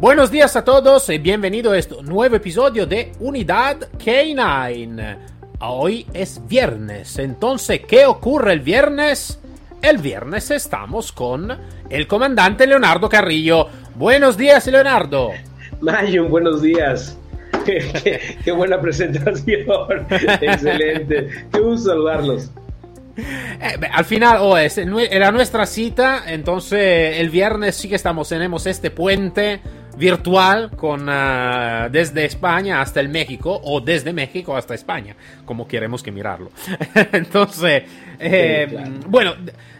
Buenos días a todos y bienvenido a este nuevo episodio de Unidad K9. Hoy es viernes, entonces, ¿qué ocurre el viernes? El viernes estamos con el comandante Leonardo Carrillo. Buenos días, Leonardo. Mayon, buenos días. qué, buena presentación. Excelente. Qué gusto saludarlos. Eh, al final, oh, es, era nuestra cita, entonces el viernes sí que estamos, tenemos este puente virtual con ah, desde España hasta el México o desde México hasta España, como queremos que mirarlo. entonces, eh, bueno,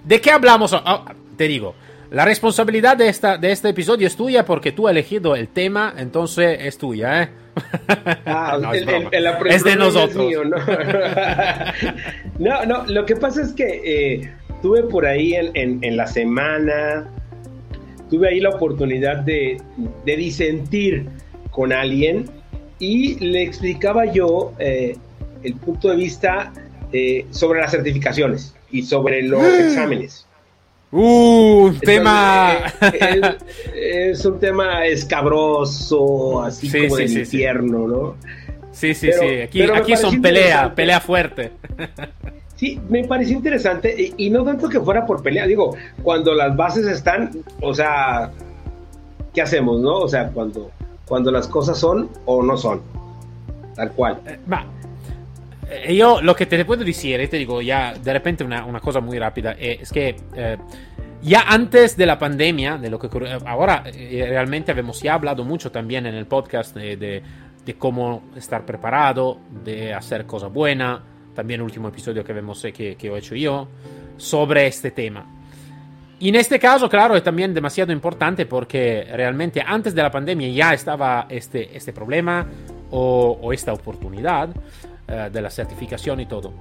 ¿de qué hablamos? Oh, te digo, la responsabilidad de, esta, de este episodio es tuya porque tú has elegido el tema, entonces es tuya, ¿eh? Ah, es, de nosotros. no, no, lo que pasa es que eh, tuve por ahí en, la semana, tuve ahí la oportunidad de, disentir con alguien y le explicaba yo eh, el punto de vista eh, sobre las certificaciones y sobre los exámenes. Uh, un tema. Es, un tema escabroso, así como del infierno, ¿no? Sí, sí, sí. Aquí, aquí son pelea, pelea fuerte. Sí, me pareció interesante y, no tanto que fuera por pelea. Digo, cuando las bases están, o sea, ¿qué hacemos, no? O sea, cuando, cuando las cosas son o no son. Tal cual. Eh, va. Eh, lo que te puedo decir, te digo ya de repente una, una cosa muy rápida, eh, es que eh, ya antes de la pandemia, de lo que ahora realmente hemos ya hablado mucho también en el podcast de, de, cómo estar preparado, de hacer cosas buenas, también último episodio que vemos que, que he hecho yo, sobre este tema. Y en este caso, claro, es también demasiado importante porque realmente antes de la pandemia ya estaba este, este problema o, o esta oportunidad. Eh, de la certificación y todo.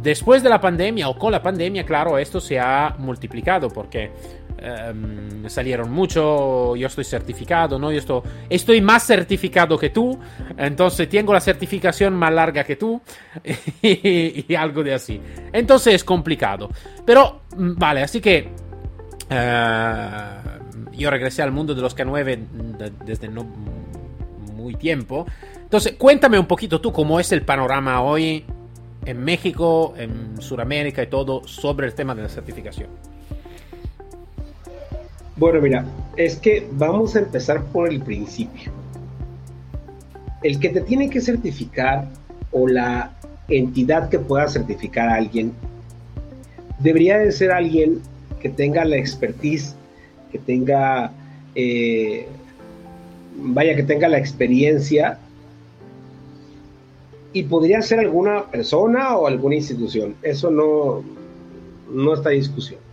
Después de la pandemia o con la pandemia, claro, esto se ha multiplicado porque em, salieron mucho, yo estoy certificado, ¿no? Yo estoy, estoy más certificado que tú, entonces tengo la certificación más larga que tú y, algo de así. Entonces es complicado. Pero, mm, vale, así que... Eh, yo regresé al mundo de los K9 desde muy tiempo. Entonces, cuéntame un poquito tú cómo es el panorama hoy en México, en Sudamérica y todo sobre el tema de la certificación. Bueno, mira, es que vamos a empezar por el principio. El que te tiene que certificar o la entidad que pueda certificar a alguien debería de ser alguien que tenga la expertise, que tenga, eh, vaya, que tenga la experiencia y podría ser alguna persona o alguna institución. Eso no, no está en discusión.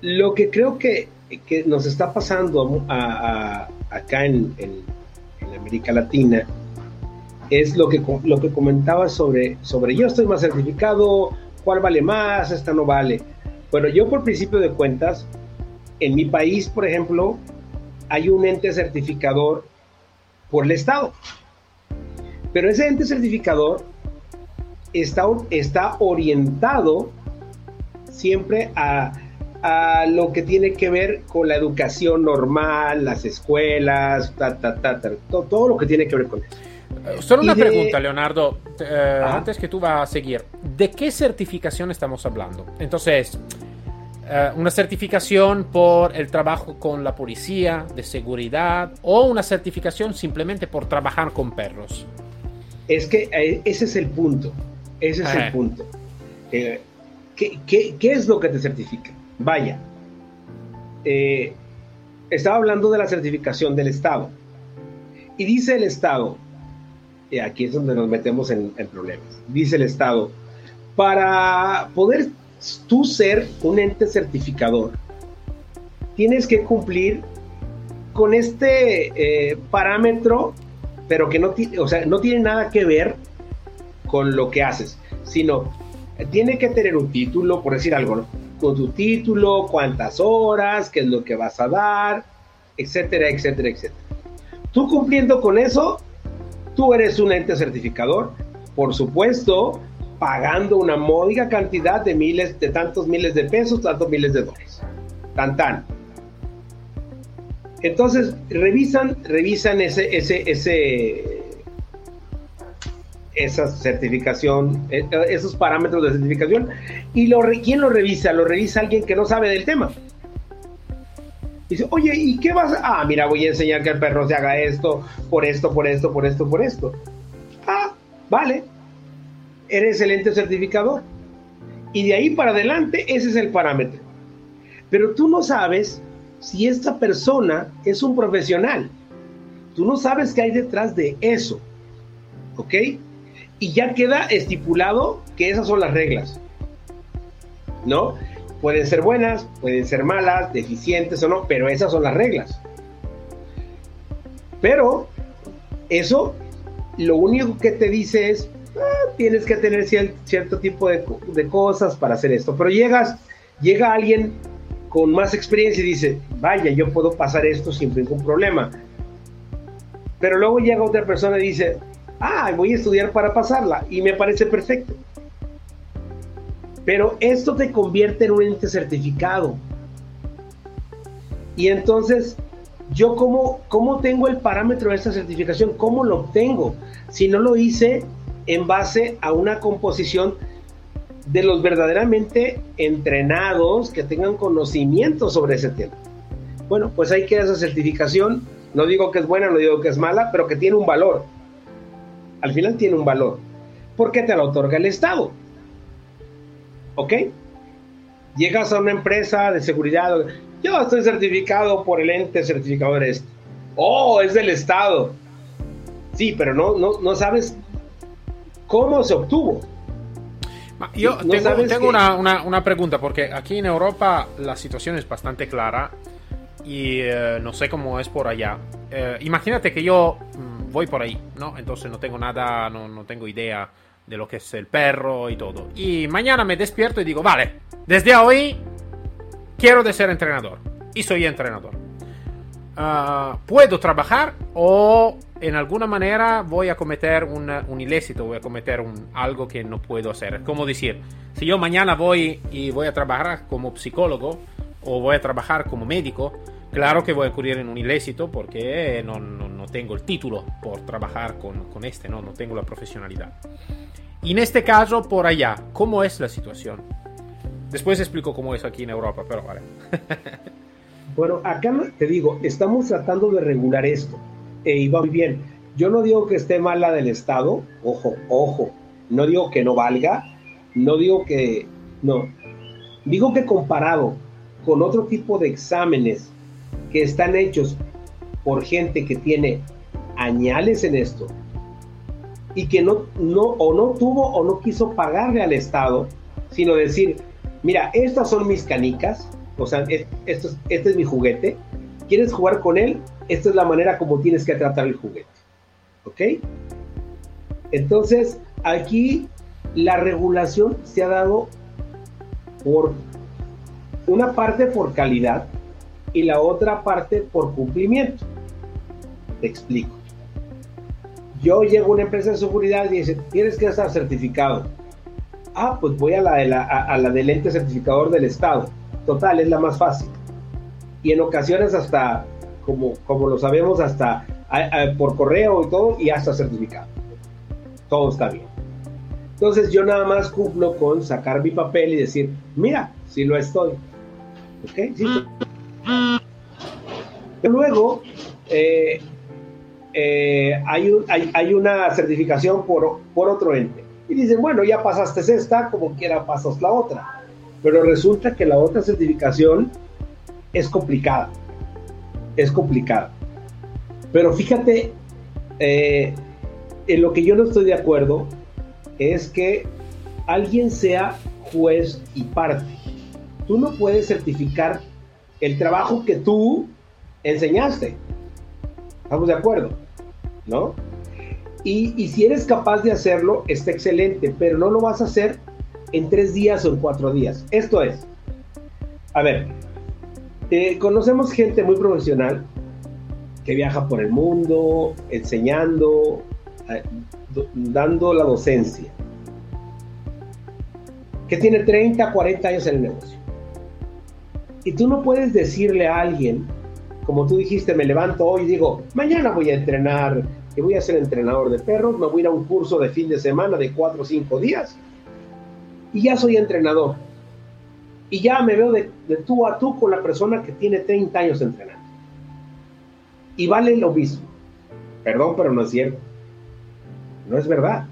Lo que creo que, que nos está pasando acá en, América Latina es lo que, lo que comentaba sobre, sobre yo estoy más certificado, cuál vale más, esta no vale. Bueno, yo por principio de cuentas, en mi país, por ejemplo, hay un ente certificador por el Estado. Pero ese ente certificador está, está orientado siempre a, lo que tiene que ver con la educación normal, las escuelas, todo, lo que tiene que ver con eso. Solo una pregunta, Leonardo, eh, antes que tú vas a seguir. ¿De qué certificación estamos hablando? Entonces, eh, una certificación por el trabajo con la policía, de seguridad, o una certificación simplemente por trabajar con perros. Es que eh, ese es el punto. Ese es el punto. Eh, ¿qué, es lo que te certifica? Vaya. Eh, estaba hablando de la certificación del Estado. Y dice el Estado, y aquí es donde nos metemos en, problemas, dice el Estado, para poder tú ser un ente certificador, tienes que cumplir con este eh, parámetro, pero que no, o sea, no tiene nada que ver con lo que haces, sino tiene que tener un título, por decir algo, ¿no? Con tu título, cuántas horas, qué es lo que vas a dar, etcétera, etcétera, etcétera. Tú cumpliendo con eso, tú eres un ente certificador, por supuesto, pagando una módica cantidad de miles, de tantos miles de pesos, tantos miles de dólares. Tan tan. Entonces, revisan, revisan ese, ese, ese, esa certificación, eh, esos parámetros de certificación. ¿Y quién lo revisa? Lo revisa alguien que no sabe del tema. Dice, oye, ¿y qué vas a...? Ah, mira, voy a enseñar que el perro se haga esto, por esto, por esto, por esto, por esto. Ah, vale. Eres el ente certificador. Y de ahí para adelante, ese es el parámetro. Pero tú no sabes si esta persona es un profesional. Tú no sabes qué hay detrás de eso. ¿Ok? Y ya queda estipulado que esas son las reglas. ¿No? Pueden ser buenas, pueden ser malas, deficientes o no, pero esas son las reglas. Pero eso lo único que te dice es, ah, tienes que tener cierto tipo de, de, cosas para hacer esto. Pero llegas, llega alguien con más experiencia y dice, vaya, yo puedo pasar esto sin ningún problema. Pero luego llega otra persona y dice, ah, voy a estudiar para pasarla y me parece perfecto. Pero esto te convierte en un ente certificado. Y entonces, yo cómo, cómo tengo el parámetro de esta certificación, cómo lo obtengo, si no lo hice en base a una composición de los verdaderamente entrenados que tengan conocimiento sobre ese tema. Bueno, pues ahí queda esa certificación. No digo que es buena, no digo que es mala, pero que tiene un valor. Al final tiene un valor. Porque te lo otorga el Estado. ¿Ok? Llegas a una empresa de seguridad. Yo estoy certificado por el ente certificador este. Oh, es del Estado. Sí, pero no, no, no sabes cómo se obtuvo. Yo tengo, una, pregunta, porque aquí en Europa la situación es bastante clara y eh, no sé cómo es por allá. Eh, imagínate que yo mm, voy por ahí, ¿no? Entonces no tengo nada, no, no tengo idea de lo que es el perro y todo. Y mañana me despierto y digo, vale, desde hoy quiero de ser entrenador. Y soy entrenador. Ah, ¿Puedo trabajar o en alguna manera voy a cometer un ilícito, voy a cometer un, algo que no puedo hacer. Como decir, si yo mañana voy y voy a trabajar como psicólogo o voy a trabajar como médico, claro que voy a ocurrir en un ilícito porque no, no, tengo el título por trabajar con, con, este, ¿no? no tengo la profesionalidad. En este caso, por allá, ¿cómo es la situación? Después explico cómo es aquí en Europa, pero vale. bueno, acá te digo, estamos tratando de regular esto e iba muy bien. Yo no digo que esté mal la del Estado, ojo, ojo, no digo que no valga, no digo que, no, digo que comparado con otro tipo de exámenes que están hechos por gente que tiene añales en esto y que no, no, o no tuvo o no quiso pagarle al Estado, sino decir, mira, estas son mis canicas, o sea, esto, este es mi juguete, ¿quieres jugar con él? esta es la manera como tienes que tratar el juguete. ¿Ok? Entonces, aquí la regulación se ha dado por una parte por calidad y la otra parte por cumplimiento. Te explico. Yo llego a una empresa de seguridad y dice, tienes que estar certificado. Ah, pues voy a la, del ente certificador del Estado. Total, es la más fácil. Y en ocasiones hasta como, como lo sabemos, hasta por correo y todo, y hasta certificado. Todo está bien. Entonces yo nada más cumplo con sacar mi papel y decir, mira, si lo estoy. ¿Ok? Sí. Luego, eh, eh, hay, hay, hay, una certificación por, por otro ente. Y dicen, bueno, ya pasaste esta, como quiera pasas la otra. Pero resulta que la otra certificación es complicada es complicado. Pero fíjate, eh, en lo que yo no estoy de acuerdo es que alguien sea juez y parte. Tú no puedes certificar el trabajo que tú enseñaste. ¿Estamos de acuerdo? ¿No? Y, si eres capaz de hacerlo, está excelente, pero no lo vas a hacer en tres días o en cuatro días. Esto es, a ver, eh, conocemos gente muy profesional que viaja por el mundo, enseñando, eh, dando la docencia, que tiene 30, 40 años en el negocio. Y tú no puedes decirle a alguien, como tú dijiste, me levanto hoy y digo, mañana voy a entrenar, y voy a ser entrenador de perros, me voy a ir a un curso de fin de semana de 4 o 5 días, y ya soy entrenador y ya me veo de, tú a tú con la persona que tiene 30 años entrenando. Y vale lo mismo. Perdón, pero no es cierto. No es verdad.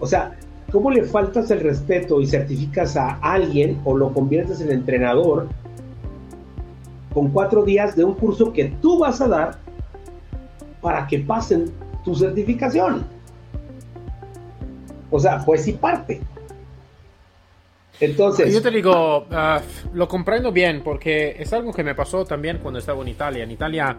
O sea, ¿cómo le faltas el respeto y certificas a alguien o lo conviertes en entrenador con cuatro días de un curso que tú vas a dar para que pasen tu certificación? O sea, pues sí parte. Entonces. Yo te digo, uh, lo comprendo bien porque es algo que me pasó también cuando estaba en Italia. En Italia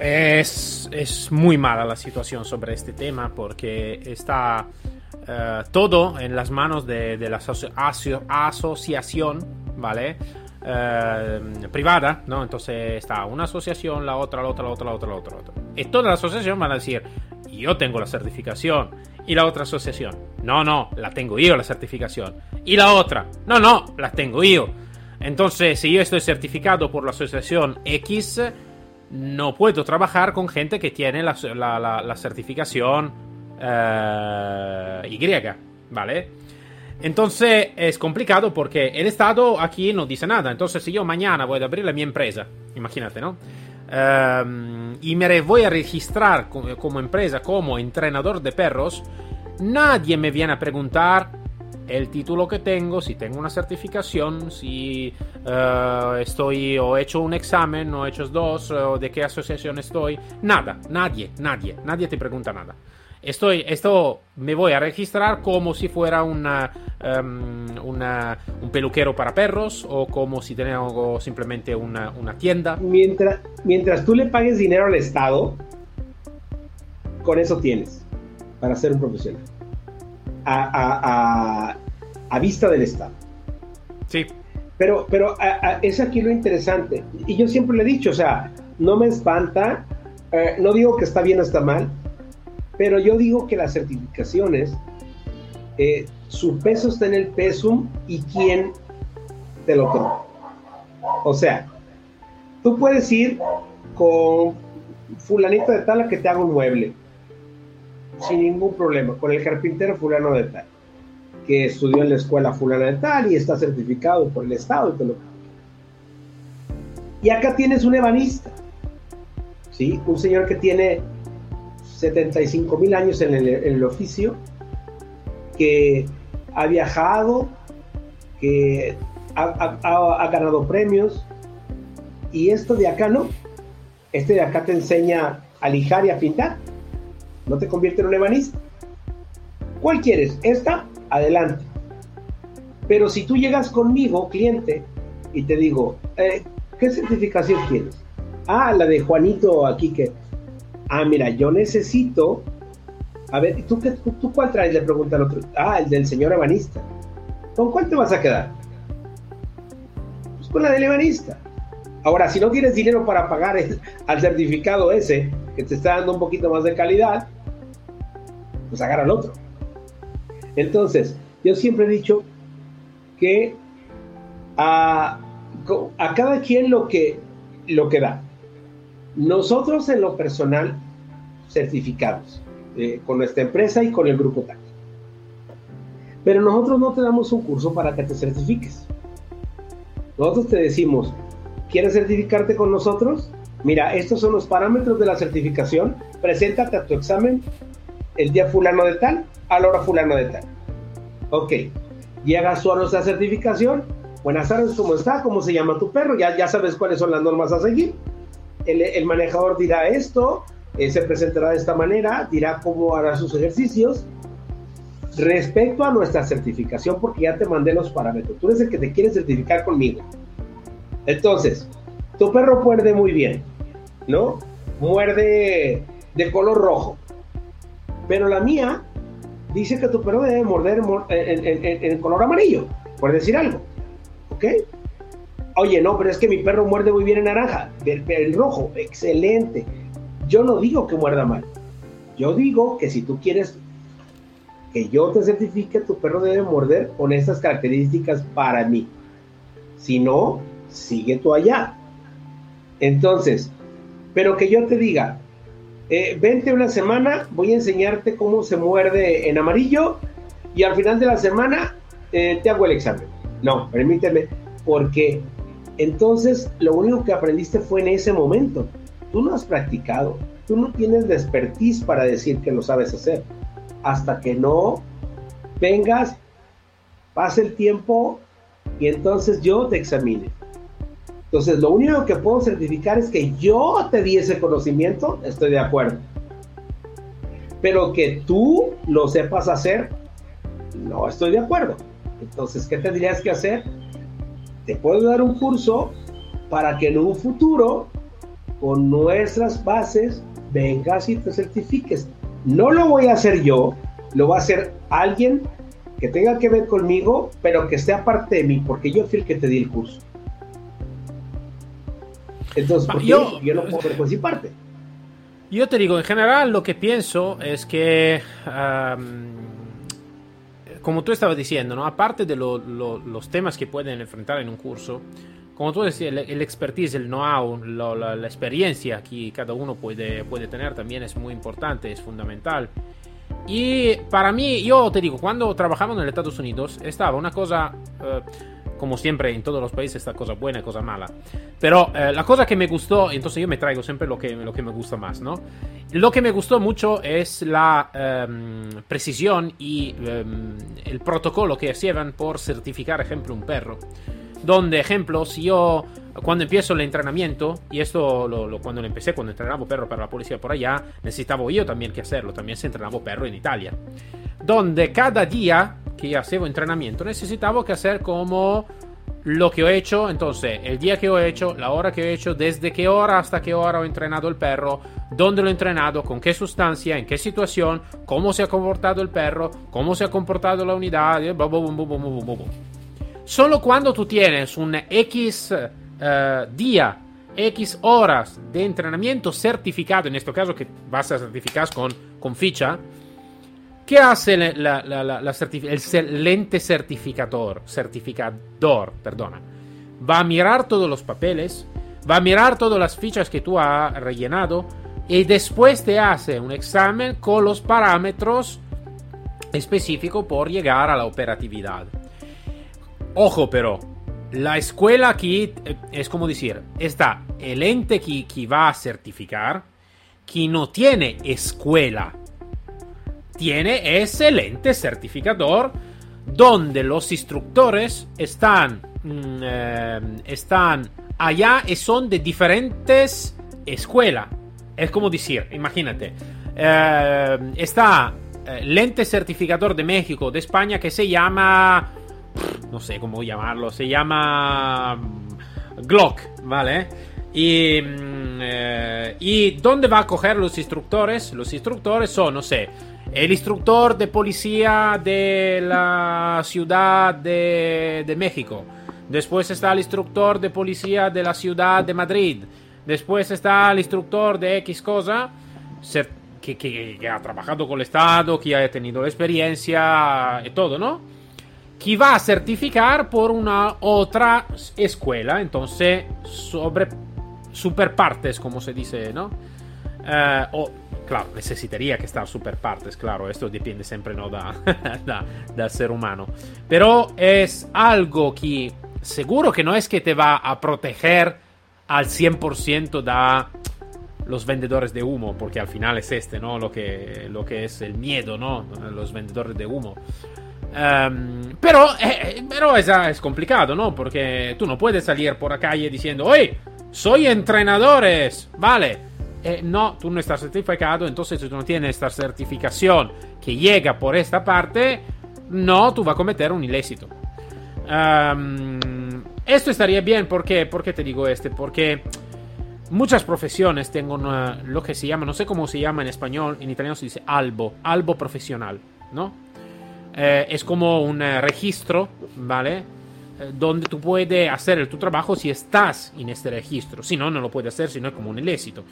es, muy mala la situación sobre este tema porque está uh, todo en las manos de, la aso asociación, ¿vale? Uh, privada, ¿no? Entonces está una asociación, la otra, la otra, la otra, la otra, la otra, la otra. Y toda la asociación van a decir, yo tengo la certificación y la otra asociación. No, no, la tengo yo la certificación. Y la otra. No, no, la tengo yo. Entonces, si yo estoy certificado por la asociación X, no puedo trabajar con gente que tiene la, certificación eh, Y, ¿vale? Entonces es complicado porque el Estado aquí no dice nada. Entonces, si yo mañana voy a abrir la mi empresa, imagínate, ¿no? Em, y me voy a registrar como, empresa como entrenador de perros, nadie me viene a preguntar el título que tengo, si tengo una certificación, si eh, estoy o he hecho un examen o he hecho dos, o de qué asociación estoy. Nada, nadie, nadie, nadie te pregunta nada. Estoy, esto me voy a registrar como si fuera una, um, una, un peluquero para perros o como si tengo simplemente una, una, tienda. Mientras, mientras tú le pagues dinero al Estado, con eso tienes para ser un profesional. A, a, a, a vista del Estado. Sí. Pero, pero es aquí lo interesante. Y yo siempre le he dicho, o sea, no me espanta, eh, no digo que está bien o está mal, pero yo digo que las certificaciones, eh, su peso está en el pesum y quién te lo toma. O sea, tú puedes ir con fulanito de tal a que te haga un mueble, sin ningún problema, con el carpintero fulano de tal, que estudió en la escuela fulana de tal y está certificado por el Estado y todo lo Y acá tienes un ebanista, ¿sí? Un señor que tiene 75 mil años en el, oficio, que ha viajado, que ha, ganado premios, y esto de acá no. Este de acá te enseña a lijar y a pintar, no te convierte en un ebanista. ¿Cuál quieres? Esta, adelante. Pero si tú llegas conmigo, cliente, y te digo, eh, ¿qué certificación quieres? Ah, la de Juanito aquí que ah, mira, yo necesito, a ver, ¿tú, qué, tú, cuál traes? Le pregunta al otro, ah, el del señor ebanista. ¿Con cuál te vas a quedar? Pues con la del ebanista. Ahora, si no tienes dinero para pagar al certificado ese, que te está dando un poquito más de calidad, pues agarra al otro. Entonces, yo siempre he dicho que a, a cada quien lo que, lo que da. Nosotros en lo personal, certificados eh, con nuestra empresa y con el grupo TAC. Pero nosotros no te damos un curso para que te certifiques. Nosotros te decimos, ¿quieres certificarte con nosotros? Mira, estos son los parámetros de la certificación. Preséntate a tu examen el día fulano de tal, a la hora fulano de tal. Ok, llegas tú a nuestra certificación. Buenas tardes, ¿cómo está? ¿Cómo se llama tu perro? Ya, ya sabes cuáles son las normas a seguir el, manejador dirá esto, eh, se presentará de esta manera, dirá cómo hará sus ejercicios. Respecto a nuestra certificación, porque ya te mandé los parámetros, tú eres el que te quiere certificar conmigo. Entonces, tu perro puede muy bien, ¿no? Muerde de color rojo. Pero la mía dice que tu perro debe morder en, color amarillo, por decir algo. ¿Ok? Oye, no, pero es que mi perro muerde muy bien en naranja. El, rojo, excelente. Yo no digo que muerda mal. Yo digo que si tú quieres que yo te certifique, tu perro debe morder con estas características para mí. Si no, sigue tú allá. Entonces, pero que yo te diga, eh, vente una semana, voy a enseñarte cómo se muerde en amarillo y al final de la semana eh, te hago el examen. No, permíteme, porque entonces lo único que aprendiste fue en ese momento. Tú no has practicado, tú no tienes expertise para decir que lo sabes hacer. Hasta que no vengas, pase el tiempo y entonces yo te examine. Entonces, lo único que puedo certificar es que yo te di ese conocimiento, estoy de acuerdo. Pero que tú lo sepas hacer, no estoy de acuerdo. Entonces, ¿qué tendrías que hacer? Te puedo dar un curso para que en un futuro, con nuestras bases, vengas y te certifiques. No lo voy a hacer yo, lo va a hacer alguien que tenga que ver conmigo, pero que esté aparte de mí, porque yo fui el que te di el curso. Entonces, yo, yo no puedo participarte. Yo te digo, en general lo que pienso es que, como tú estabas diciendo, ¿no? aparte de los temas que pueden enfrentar en un curso, como tú decías, el, expertise, el know-how, la, experiencia que cada uno puede, puede tener también es muy importante, es fundamental. Y para mí, yo te digo, cuando trabajamos en Estados Unidos, estaba una cosa... Eh, como siempre en todos los países está cosa buena y cosa mala. Pero eh, la cosa que me gustó, entonces yo me traigo siempre lo que, lo que me gusta más, ¿no? Lo que me gustó mucho es la em, precisión y em, el protocolo que hacían por certificar, ejemplo, un perro. Donde, ejemplo, si yo cuando empiezo el entrenamiento, y esto lo, cuando lo empecé, cuando entrenaba perro para la policía por allá, necesitaba yo también que hacerlo, también se entrenaba perro en Italia. Donde cada día que hacía entrenamiento necesitaba que hacer como lo que he hecho, entonces el día que he hecho, la hora que he hecho, desde qué hora hasta qué hora he entrenado el perro, dónde lo he entrenado, con qué sustancia, en qué situación, cómo se ha comportado el perro, cómo se ha comportado la unidad, Solo cuando tú tienes un X uh, día, X horas de entrenamiento certificado, en este caso que vas a certificar con, con ficha, ¿qué hace la, la, la, el lente certificador? Certificador, perdona. Va a mirar todos los papeles, va a mirar todas las fichas que tú has rellenado y después te hace un examen con los parámetros específicos por llegar a la operatividad. Ojo pero, la escuela aquí eh, es como decir, está el ente que, que va a certificar, que no tiene escuela, tiene excelente certificador donde los instructores están, mm, eh, están allá y son de diferentes escuelas. Es como decir, imagínate, eh, está el ente certificador de México, de España, que se llama no sé cómo llamarlo, se llama mm, Glock, ¿vale? Y, mm, eh, ¿Y dónde va a coger los instructores? Los instructores son, no sé, el instructor de policía de la ciudad de, de México. Después está el instructor de policía de la ciudad de Madrid. Después está el instructor de X cosa que, que, que, ha trabajado con el Estado, que ha tenido la experiencia y todo, ¿no? que va a certificar por una otra escuela, entonces sobre super partes, como se dice, ¿no? Eh, o, claro, necesitaría que estar super partes, claro, esto depende siempre ¿no? da, da, del ser humano. Pero es algo que seguro que no es que te va a proteger al 100% da los vendedores de humo, porque al final es este, ¿no? Lo que, lo que es el miedo, ¿no? Los vendedores de humo. Um, pero eh, eh, pero es, es, complicado, ¿no? Porque tú no puedes salir por la calle diciendo, ¡Oye! Soy entrenadores, ¿vale? Eh, no, tú no estás certificado, entonces tú no tienes esta certificación que llega por esta parte, no, tú vas a cometer un ilícito. Um, esto estaría bien, ¿por qué? ¿Por qué te digo este? Porque muchas profesiones tienen lo que se llama, no sé cómo se llama en español, en italiano se dice albo, albo profesional, ¿no? Eh, es como un eh, registro, ¿vale? Eh, donde tú puedes hacer tu trabajo si estás en este registro. Si no, no lo puedes hacer, si no es como un ilícito.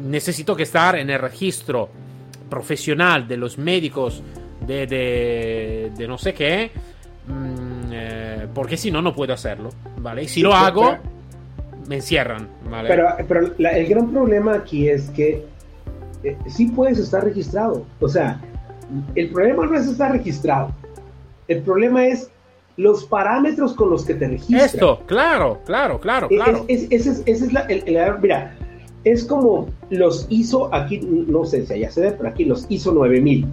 Necesito que estar en el registro profesional de los médicos de, de, no sé qué, mm, porque si no, no puedo hacerlo, ¿vale? Y si lo hago, me encierran, ¿vale? Pero, pero el gran problema aquí es que sí puedes estar registrado, o sea, el problema no es estar registrado. El problema es los parámetros con los que te registras. Esto, claro, claro, claro, claro. Es, ese es, la, el, mira, es como los ISO, aquí, no sé si allá se ve, pero aquí los ISO 9000.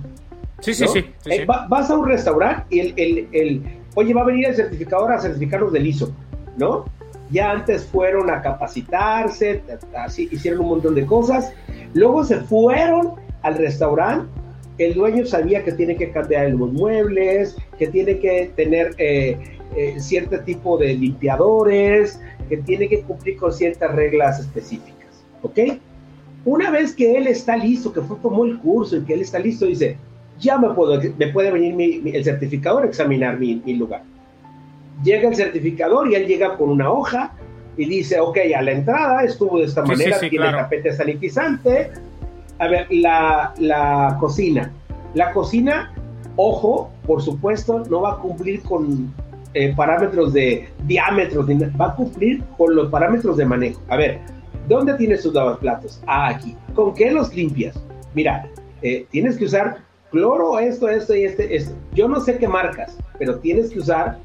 Sí, sí, sí. Eh, vas a un restaurante y el, el, el, oye, va a venir el certificador a certificarlos del ISO, ¿no? Ya antes fueron a capacitarse, así hicieron un montón de cosas. Luego se fueron al restaurante el dueño sabía que tiene que cambiar los muebles, que tiene que tener eh, eh, cierto tipo de limpiadores, que tiene que cumplir con ciertas reglas específicas, ¿ok? Una vez que él está listo, que fue como el curso y que él está listo, dice, ya me, puedo, me puede venir el certificador a examinar mi, lugar. Llega el certificador y él llega con una hoja y dice, ok, a la entrada estuvo de esta manera, tiene tapete sanitizante, a ver, la, cocina. La cocina, ojo, por supuesto, no va a cumplir con eh, parámetros de diámetros, va a cumplir con los parámetros de manejo. A ver, ¿dónde tienes tus lavaplatos? Ah, aquí. ¿Con qué los limpias? Mira, eh, tienes que usar cloro, esto, esto y este, esto. Yo no sé qué marcas, pero tienes que usar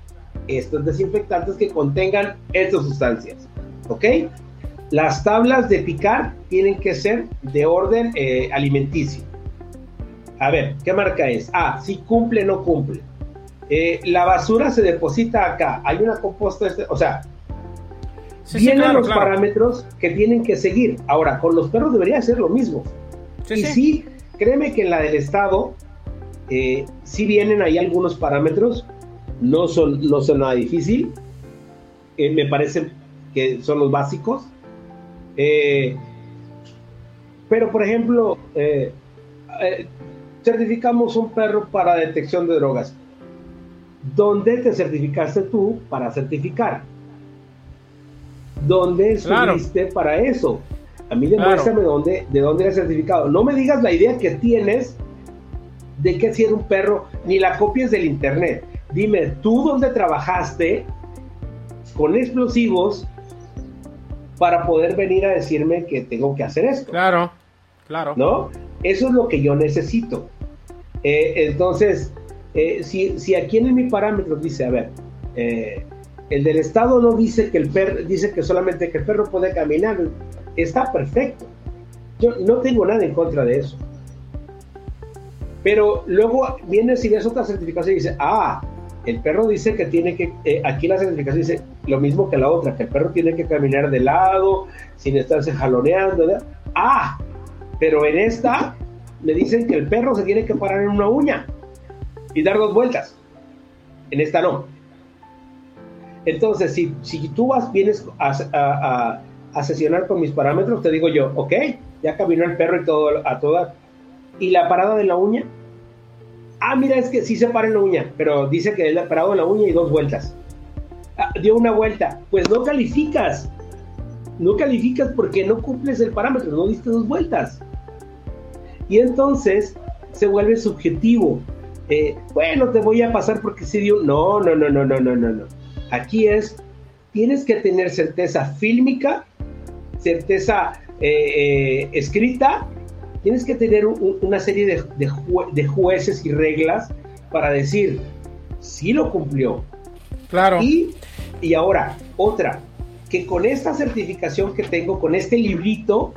estos desinfectantes que contengan estas sustancias. ¿Ok? Las tablas de picar tienen que ser de orden eh, alimenticio. A ver, ¿qué marca es? Ah, si cumple, no cumple. Eh, la basura se deposita acá. Hay una composta, este, o sea, vienen los parámetros que tienen que seguir. Ahora, con los perros debería ser lo mismo. y sí. créeme que en la del Estado, eh, sí vienen ahí algunos parámetros, no son, no son nada difícil. me parece que son los básicos. Eh, pero, por ejemplo, eh, eh, certificamos un perro para detección de drogas. ¿Dónde te certificaste tú para certificar? ¿Dónde estuviste para eso? A mí demuéstrame dónde, de dónde eres certificado. No me digas la idea que tienes de que si era un perro, ni la copies del internet. Dime, tú dónde trabajaste con explosivos para poder venir a decirme que tengo que hacer esto. Claro, claro. ¿No? Eso es lo que yo necesito. Eh, entonces, eh, si, si, aquí en mi parámetro dice, a ver, eh, el del Estado no dice que el perro, dice que solamente que el perro puede caminar, está perfecto. Yo no tengo nada en contra de eso. Pero luego viene si ves otra certificación y dice, ah, el perro dice que tiene que, eh, aquí la certificación dice lo mismo que la otra, que el perro tiene que caminar de lado, sin estarse jaloneando. Ah, pero en esta me dicen que el perro se tiene que parar en una uña y dar dos vueltas. En esta no. Entonces, si, si tú vas, vienes a, a, sesionar con mis parámetros, te digo yo, ok, ya caminó el perro y todo a toda. ¿Y la parada de la uña? Ah, mira, es que sí se para en la uña, pero dice que él ha parado en la uña y dos vueltas. Ah, dio una vuelta. Pues no calificas. No calificas porque no cumples el parámetro, no diste dos vueltas. Y entonces se vuelve subjetivo. Eh, bueno, te voy a pasar porque sí dio. No, no, no, no, no, no, no, no. Aquí es, tienes que tener certeza fílmica, certeza eh, eh, escrita tienes que tener una serie de, jueces y reglas para decir si lo cumplió. Claro. Y, y ahora, otra, que con esta certificación que tengo, con este librito,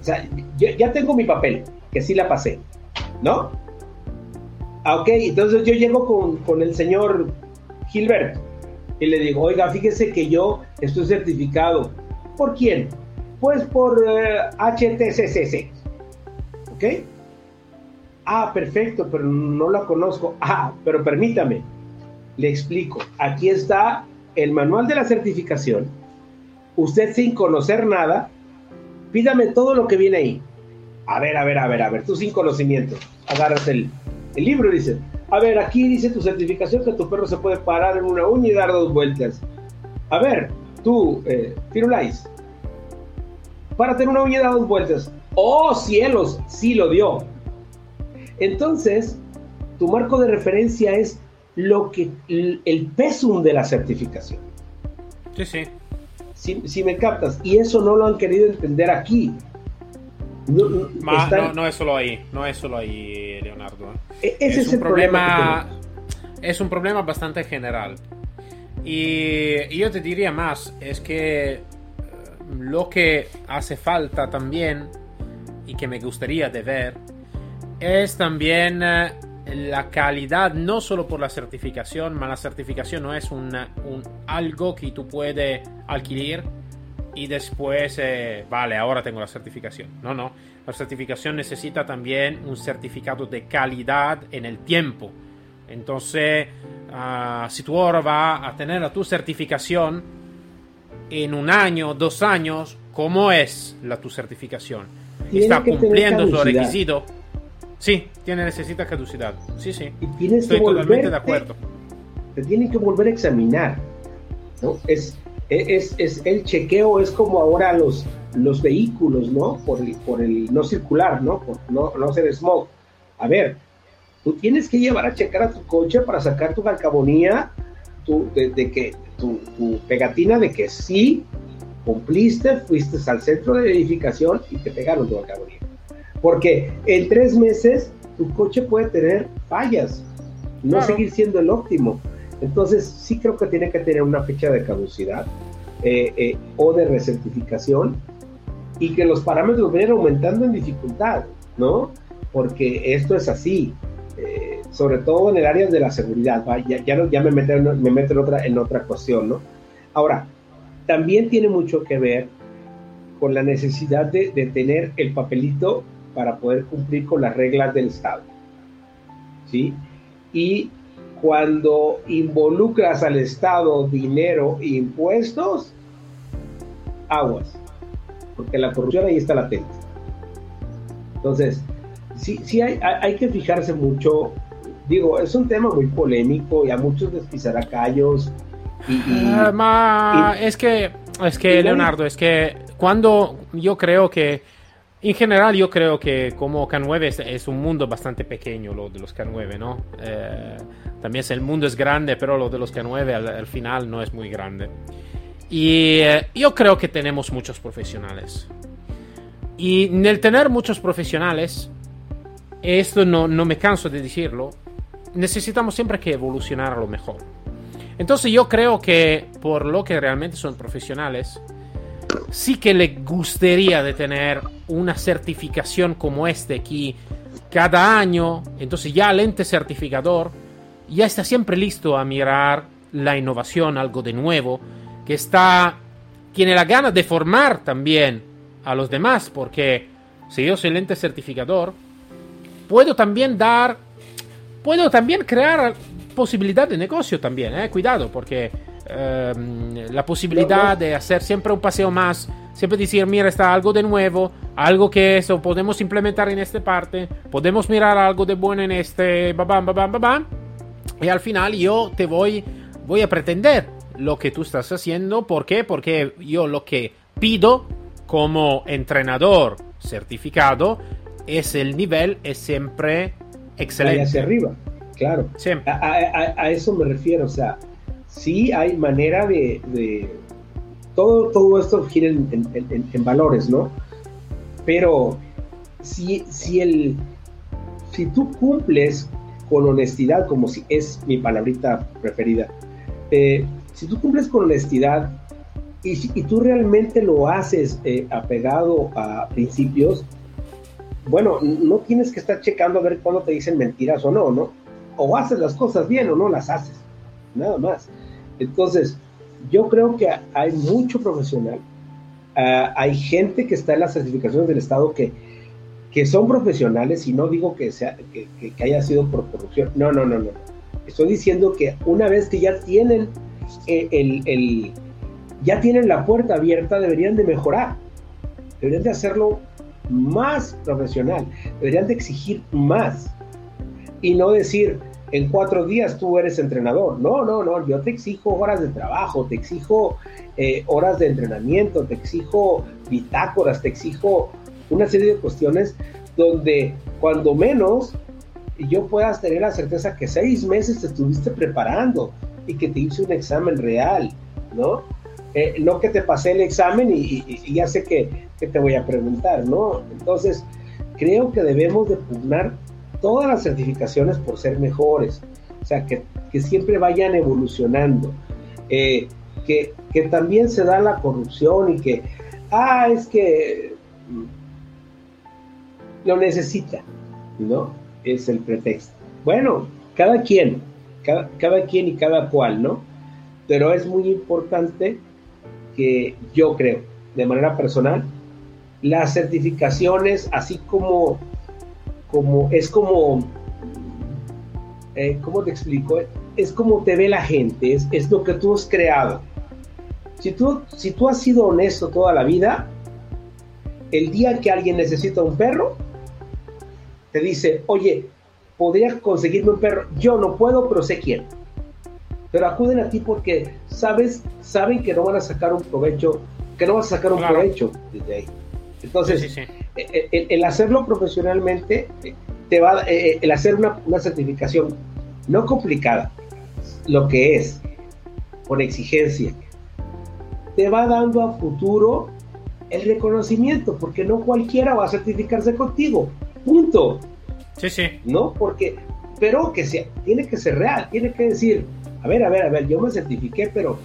o sea, ya tengo mi papel, que sí la pasé, ¿no? Ah, ok, entonces yo llego con, con el señor Gilbert y le digo, oiga, fíjese que yo estoy certificado. ¿Por quién? Pues por. Eh, ¿Ok? Ah, perfecto, pero no la conozco. Ah, pero permítame, le explico. Aquí está el manual de la certificación. Usted sin conocer nada pídame todo lo que viene ahí. A ver, a ver, a ver, a ver, tú sin conocimiento. Agarras el, el libro y dices, a ver, aquí dice tu certificación que tu perro se puede parar en una uña y dar dos vueltas. A ver, tú, eh, Firulais, para tener una uña y dar dos vueltas. ¡Oh, cielos! Sí lo dio. Entonces, tu marco de referencia es lo que el pesum de la certificación. Sí, sí. Si, me captas. Y eso no lo han querido entender aquí. No, no, es solo ahí, no es solo ahí, Leonardo. ¿eh? E-, ese es, un problema, es un problema bastante general. Y yo te diría más, es que eh, lo que hace falta también y que me gustaría de ver es también eh, la calidad, no solo por la certificación, pero la certificación no es un, algo que tú puedes alquilar y después, eh, vale, ahora tengo la certificación. No, no, la certificación necesita también un certificado de calidad en el tiempo. Entonces, ah, si tú ahora vas a tener tu certificación en un año, dos años, ¿cómo es la tu certificación? ¿Está cumpliendo su requisito? Sí, tiene necesita caducidad. Sí, sí. Y tienes Estoy totalmente de acuerdo. Te tienen que volver a examinar. ¿no? Es, es, es, el chequeo es como ahora los, los vehículos, ¿no? Por el, por el no circular, ¿no? Por no, no hacer smog. A ver, tú tienes que llevar a checar a tu coche para sacar tu calcabonía, tu, de, que tu, tu, pegatina de que sí cumpliste, fuiste al centro de verificación y te pegaron tu calcabonía. Porque en tres meses tu coche puede tener fallas, no seguir siendo el óptimo. Entonces sí creo que tiene que tener una fecha de caducidad eh, eh, o de recertificación y que los parámetros vayan aumentando en dificultad, ¿no? Porque esto es así, eh, sobre todo en el área de la seguridad, ya, ya, me meto, me meto en, otra, en otra cuestión, ¿no? Ahora, también tiene mucho que ver con la necesidad de, de tener el papelito para poder cumplir con las reglas del Estado. ¿Sí? Y cuando involucras al Estado dinero e impuestos, aguas, porque la corrupción ahí está latente. Entonces, sí, sí hay, hay que fijarse mucho. Digo, es un tema muy polémico y a muchos les pisará callos. Y, ah, es que, es que, Leonardo, es que cuando yo creo que en general yo creo que como K9 es, un mundo bastante pequeño lo de los K9, ¿no? Eh, también es, el mundo es grande, pero lo de los K9 al, final no es muy grande. Y eh, yo creo que tenemos muchos profesionales. Y en el tener muchos profesionales, esto no, no me canso de decirlo, necesitamos siempre que evolucionar a lo mejor. Entonces yo creo que por lo que realmente son profesionales, sí que le gustaría de tener una certificación como este aquí cada año, entonces ya el ente certificador ya está siempre listo a mirar la innovación, algo de nuevo, que está tiene la gana de formar también a los demás, porque si yo soy el ente certificador, puedo también dar, puedo también crear posibilidad de negocio también, eh, cuidado, porque Em, la posibilidad de hacer siempre un paseo más, siempre decir, mira, está algo de nuevo, algo que eso podemos implementar en esta parte, podemos mirar algo de bueno en este, babam, babam, babam, y al final yo te voy, voy a pretender lo que tú estás haciendo, ¿por qué? Porque yo lo que pido como entrenador certificado es el nivel, es siempre excelente. hacia arriba, claro. Siempre. a eso me refiero, o sea, sí hay manera de, todo, todo esto gira en, valores, ¿no? Pero si, si, el, si tú cumples con honestidad, como si es mi palabrita preferida, eh, si tú cumples con honestidad y, y tú realmente lo haces eh, apegado a principios, bueno, no tienes que estar checando a ver cuándo te dicen mentiras o no, ¿no? O haces las cosas bien o no las haces, nada más. Entonces, yo creo que hay mucho profesional, ah, hay gente que está en las certificaciones del Estado que, que son profesionales y no digo que, sea, que, haya sido por corrupción, no, no, no, no. Estoy diciendo que una vez que ya tienen eh, el, ya tienen la puerta abierta, deberían de mejorar. deberían de hacerlo más profesional, deberían de exigir más y no decir en cuatro días tú eres entrenador. No, no, no, yo te exijo horas de trabajo, te exijo eh, horas de entrenamiento, te exijo bitácoras, te exijo una serie de cuestiones donde cuando menos yo puedas tener la certeza que seis meses te estuviste preparando y que te hice un examen real, ¿no? Eh, no que te pasé el examen y, ya sé que, que, te voy a preguntar, ¿no? Entonces, creo que debemos de pugnar todas las certificaciones por ser mejores, o sea, que, que siempre vayan evolucionando, eh, que, que también se da la corrupción y que, ah, es que lo necesita, ¿no? Es el pretexto. Bueno, cada quien, cada, cada quien y cada cual, ¿no? Pero es muy importante que yo creo, de manera personal, las certificaciones, así como, como es como, eh, ¿cómo te explico? Es como te ve la gente, es, es lo que tú has creado. Si tú, si tú has sido honesto toda la vida, el día que alguien necesita un perro, te dice, oye, podrías conseguirme un perro. Yo no puedo, pero sé quién. Pero acuden a ti porque sabes, saben que no van a sacar un provecho, que no vas a sacar un provecho desde ahí. Entonces, El, hacerlo profesionalmente eh, te va, el hacer una, una certificación no complicada, lo que es, con exigencia, te va dando a futuro el reconocimiento, porque no cualquiera va a certificarse contigo. Punto. Sí, sí. ¿No? Porque, pero que sea, tiene que ser real, tiene que decir, a ver, a ver, a ver, yo me certifiqué, pero,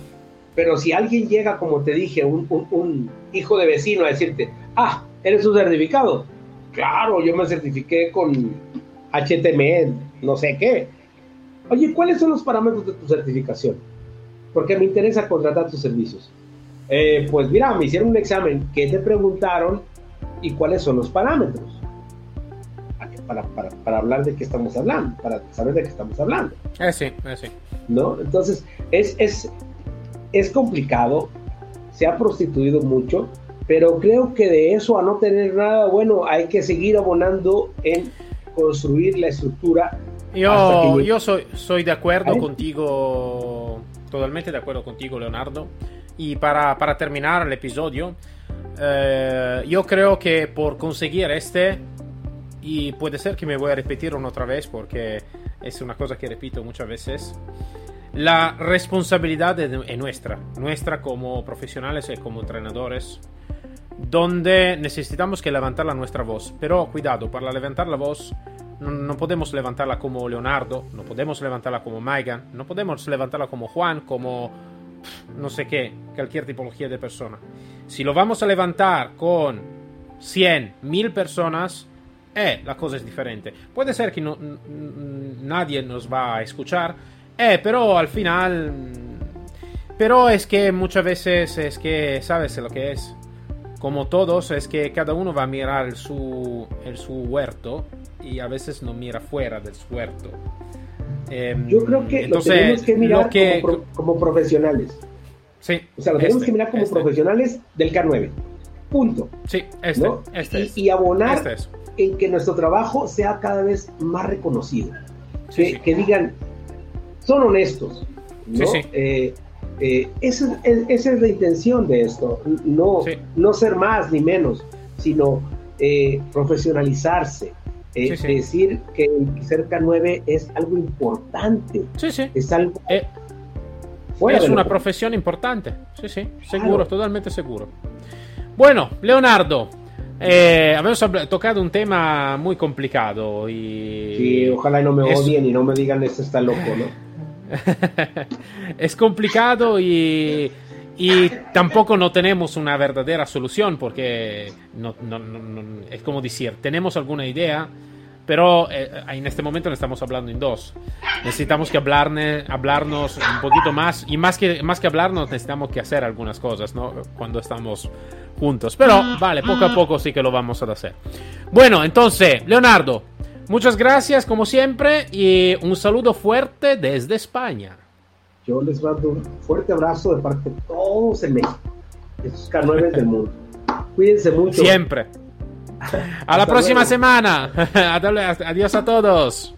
pero si alguien llega, como te dije, un, un, hijo de vecino a decirte, ah, eres un certificado. Claro, yo me certifiqué con HTML, no sé qué. Oye, ¿cuáles son los parámetros de tu certificación? Porque me interesa contratar tus servicios. Eh, pues mira, me hicieron un examen, ¿qué te preguntaron y cuáles son los parámetros? para, hablar de qué estamos hablando, para saber de qué estamos hablando. Eh, sí, eh, sí. ¿No? Entonces, es, es, es complicado, se ha prostituido mucho, pero creo que de eso a no tener nada bueno hay que seguir abonando en construir la estructura. Yo, yo soy, soy de acuerdo contigo, totalmente de acuerdo contigo, Leonardo. Y para, para terminar el episodio, eh, yo creo que por conseguir este y puede ser que me voy a repetir una otra vez porque es una cosa que repito muchas veces. La responsabilidad es nuestra, nuestra como profesionales y como entrenadores, donde necesitamos que levantar la nuestra voz. Pero cuidado, para levantar la voz no, podemos levantarla como Leonardo, no podemos levantarla como Megan, no podemos levantarla como Juan, como no sé qué, cualquier tipología de persona. Si lo vamos a levantar con 100, 1000 personas, eh, la cosa es diferente. Puede ser que nadie nos va a escuchar, eh, pero al final... Pero es que muchas veces es que, ¿sabes lo que es? Como todos, es que cada uno va a mirar su, el, su huerto y a veces no mira fuera del su huerto. Em, Yo creo que lo tenemos que mirar como, profesionales. Sí. O sea, lo tenemos este, que mirar como este. profesionales del K9. Punto. Sí, este. este y, y, abonar este en que nuestro trabajo sea cada vez más reconocido. que, digan, son honestos. ¿no? Eh, eh, esa, es, la intención de esto, no, no ser más ni menos, sino eh, profesionalizarse, decir que cerca 9 es algo importante. Es algo... es una profesión importante, sí, sí, seguro, totalmente seguro. Bueno, Leonardo, eh, habíamos tocado un tema muy complicado y... Sí, ojalá no me odien y no me digan este está loco, ¿no? es complicado y, y tampoco no tenemos una verdadera solución porque no, no, es como decir, tenemos alguna idea, pero eh, en este momento le estamos hablando en dos. Necesitamos que hablarne, hablarnos un poquito más y más que, más que hablarnos necesitamos que hacer algunas cosas, ¿no? Cuando estamos juntos. Pero vale, poco a poco sí que lo vamos a hacer. Bueno, entonces, Leonardo, muchas gracias como siempre y un saludo fuerte desde España. Yo les mando un fuerte abrazo de parte de todos en México, esos K9 del mundo. Cuídense mucho. Siempre. A la próxima semana. Adiós a todos.